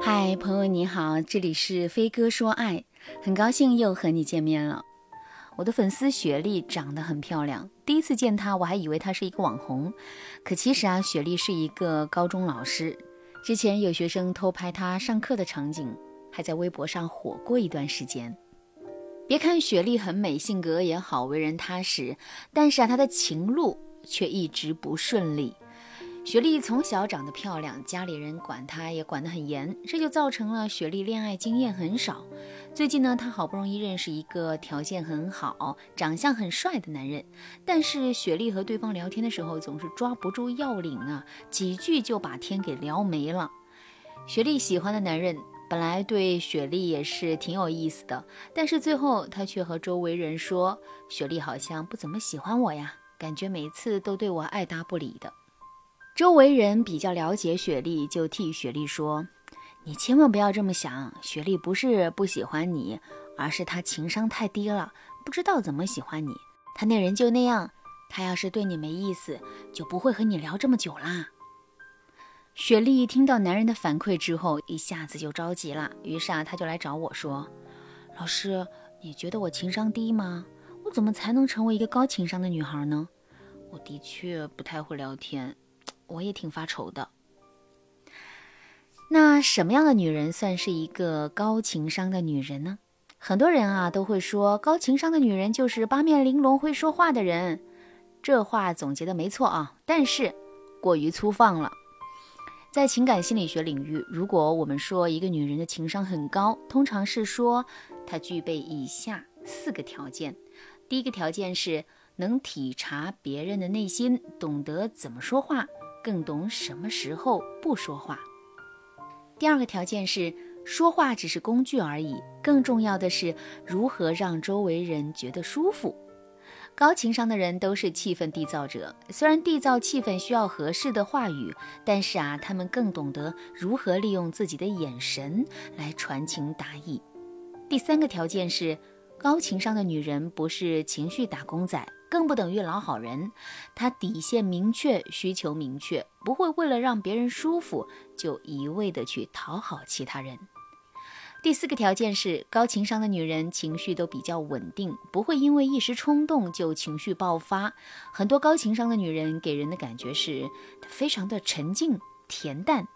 嗨，朋友你好，这里是飞哥说爱，很高兴又和你见面了。我的粉丝雪莉长得很漂亮，第一次见她我还以为她是一个网红，可其实啊，雪莉是一个高中老师。之前有学生偷拍她上课的场景，还在微博上火过一段时间。别看雪莉很美，性格也好，为人踏实，但是啊，她的情路却一直不顺利。雪莉从小长得漂亮，家里人管她也管得很严，这就造成了雪莉恋爱经验很少。最近呢，她好不容易认识一个条件很好、长相很帅的男人，但是雪莉和对方聊天的时候总是抓不住要领啊，几句就把天给聊没了。雪莉喜欢的男人本来对雪莉也是挺有意思的，但是最后他却和周围人说，雪莉好像不怎么喜欢我呀，感觉每次都对我爱答不理的。周围人比较了解雪莉，就替雪莉说：“你千万不要这么想，雪莉不是不喜欢你，而是她情商太低了，不知道怎么喜欢你。她那人就那样，她要是对你没意思，就不会和你聊这么久啦。”雪莉一听到男人的反馈之后，一下子就着急了，于是啊，她就来找我说：“老师，你觉得我情商低吗？我怎么才能成为一个高情商的女孩呢？我的确不太会聊天。”我也挺发愁的。那什么样的女人算是一个高情商的女人呢？很多人啊都会说，高情商的女人就是八面玲珑、会说话的人。这话总结的没错啊，但是过于粗放了。在情感心理学领域，如果我们说一个女人的情商很高，通常是说她具备以下四个条件。第一个条件是能体察别人的内心，懂得怎么说话。更懂什么时候不说话。第二个条件是，说话只是工具而已，更重要的是如何让周围人觉得舒服。高情商的人都是气氛缔造者，虽然缔造气氛需要合适的话语，但是啊，他们更懂得如何利用自己的眼神来传情达意。第三个条件是，高情商的女人不是情绪打工仔。更不等于老好人，他底线明确，需求明确，不会为了让别人舒服就一味的去讨好其他人。第四个条件是，高情商的女人情绪都比较稳定，不会因为一时冲动就情绪爆发。很多高情商的女人给人的感觉是非常的沉静恬淡。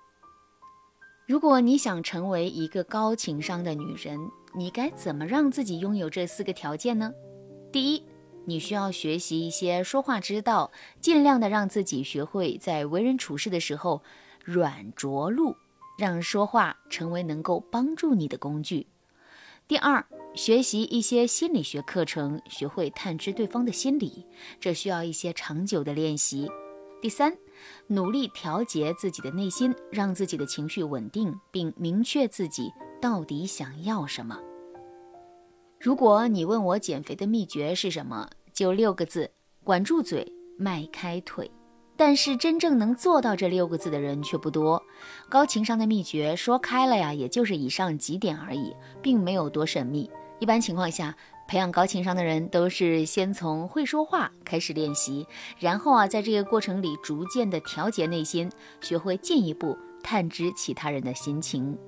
如果你想成为一个高情商的女人，你该怎么让自己拥有这四个条件呢？第一。你需要学习一些说话之道，尽量的让自己学会在为人处事的时候软着陆，让说话成为能够帮助你的工具。第二，学习一些心理学课程，学会探知对方的心理，这需要一些长久的练习。第三，努力调节自己的内心，让自己的情绪稳定，并明确自己到底想要什么。如果你问我减肥的秘诀是什么，就六个字：管住嘴，迈开腿。但是真正能做到这六个字的人却不多。高情商的秘诀说开了呀，也就是以上几点而已，并没有多神秘。一般情况下，培养高情商的人都是先从会说话开始练习，然后啊，在这个过程里逐渐的调节内心，学会进一步探知其他人的心情。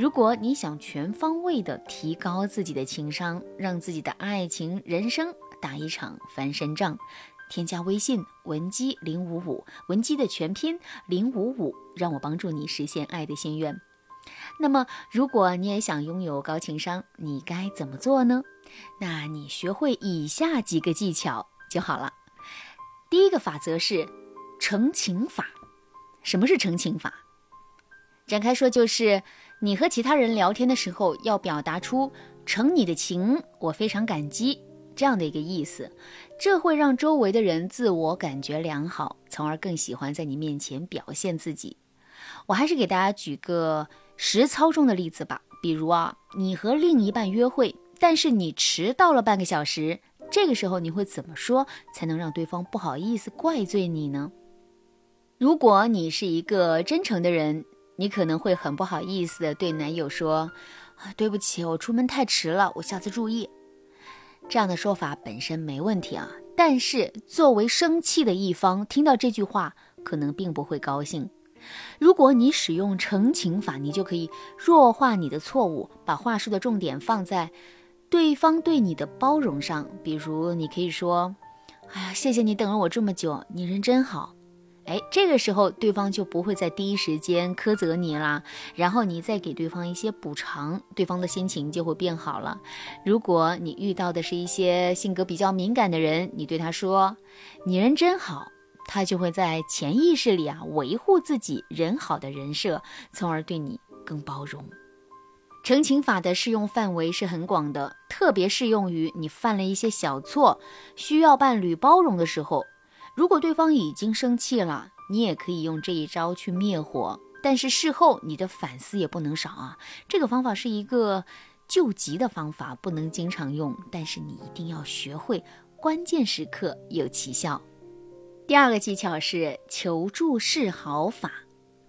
如果你想全方位的提高自己的情商，让自己的爱情人生打一场翻身仗，添加微信文姬零五五，文姬的全拼零五五，让我帮助你实现爱的心愿。那么，如果你也想拥有高情商，你该怎么做呢？那你学会以下几个技巧就好了。第一个法则是成情法。什么是成情法？展开说就是。你和其他人聊天的时候，要表达出承你的情，我非常感激这样的一个意思，这会让周围的人自我感觉良好，从而更喜欢在你面前表现自己。我还是给大家举个实操中的例子吧，比如啊，你和另一半约会，但是你迟到了半个小时，这个时候你会怎么说才能让对方不好意思怪罪你呢？如果你是一个真诚的人。你可能会很不好意思的对男友说：“啊，对不起，我出门太迟了，我下次注意。”这样的说法本身没问题啊，但是作为生气的一方，听到这句话可能并不会高兴。如果你使用澄清法，你就可以弱化你的错误，把话术的重点放在对方对你的包容上。比如，你可以说：“哎呀，谢谢你等了我这么久，你人真好。”哎，这个时候对方就不会在第一时间苛责你啦，然后你再给对方一些补偿，对方的心情就会变好了。如果你遇到的是一些性格比较敏感的人，你对他说：“你人真好。”他就会在潜意识里啊维护自己人好的人设，从而对你更包容。澄清法的适用范围是很广的，特别适用于你犯了一些小错，需要伴侣包容的时候。如果对方已经生气了，你也可以用这一招去灭火，但是事后你的反思也不能少啊。这个方法是一个救急的方法，不能经常用，但是你一定要学会，关键时刻有奇效。第二个技巧是求助示好法。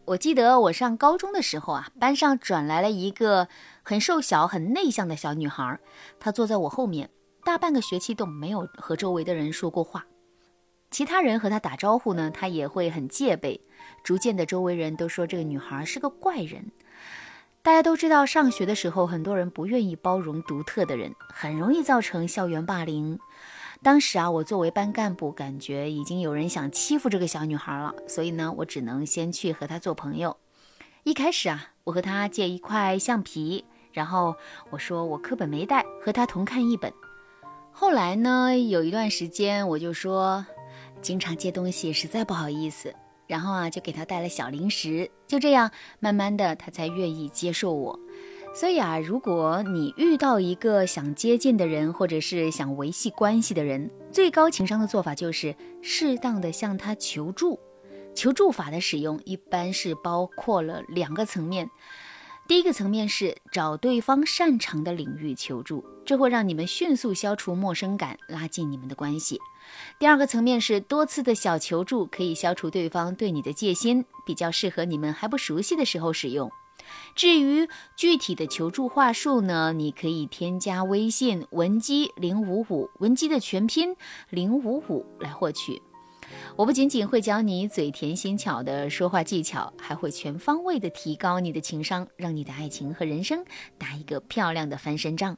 我记得我上高中的时候啊，班上转来了一个很瘦小、很内向的小女孩，她坐在我后面，大半个学期都没有和周围的人说过话。其他人和她打招呼呢，她也会很戒备。逐渐的，周围人都说这个女孩是个怪人。大家都知道，上学的时候，很多人不愿意包容独特的人，很容易造成校园霸凌。当时啊，我作为班干部，感觉已经有人想欺负这个小女孩了，所以呢，我只能先去和她做朋友。一开始啊，我和她借一块橡皮，然后我说我课本没带，和她同看一本。后来呢，有一段时间我就说，经常借东西实在不好意思，然后啊，就给他带了小零食。就这样，慢慢的，他才愿意接受我。所以啊，如果你遇到一个想接近的人，或者是想维系关系的人，最高情商的做法就是适当的向他求助。求助法的使用一般是包括了两个层面，第一个层面是找对方擅长的领域求助，这会让你们迅速消除陌生感，拉近你们的关系。第二个层面是多次的小求助，可以消除对方对你的戒心，比较适合你们还不熟悉的时候使用。至于具体的求助话术呢，你可以添加微信文姬零五五，文姬的全拼零五五来获取。我不仅仅会教你嘴甜心巧的说话技巧，还会全方位的提高你的情商，让你的爱情和人生打一个漂亮的翻身仗。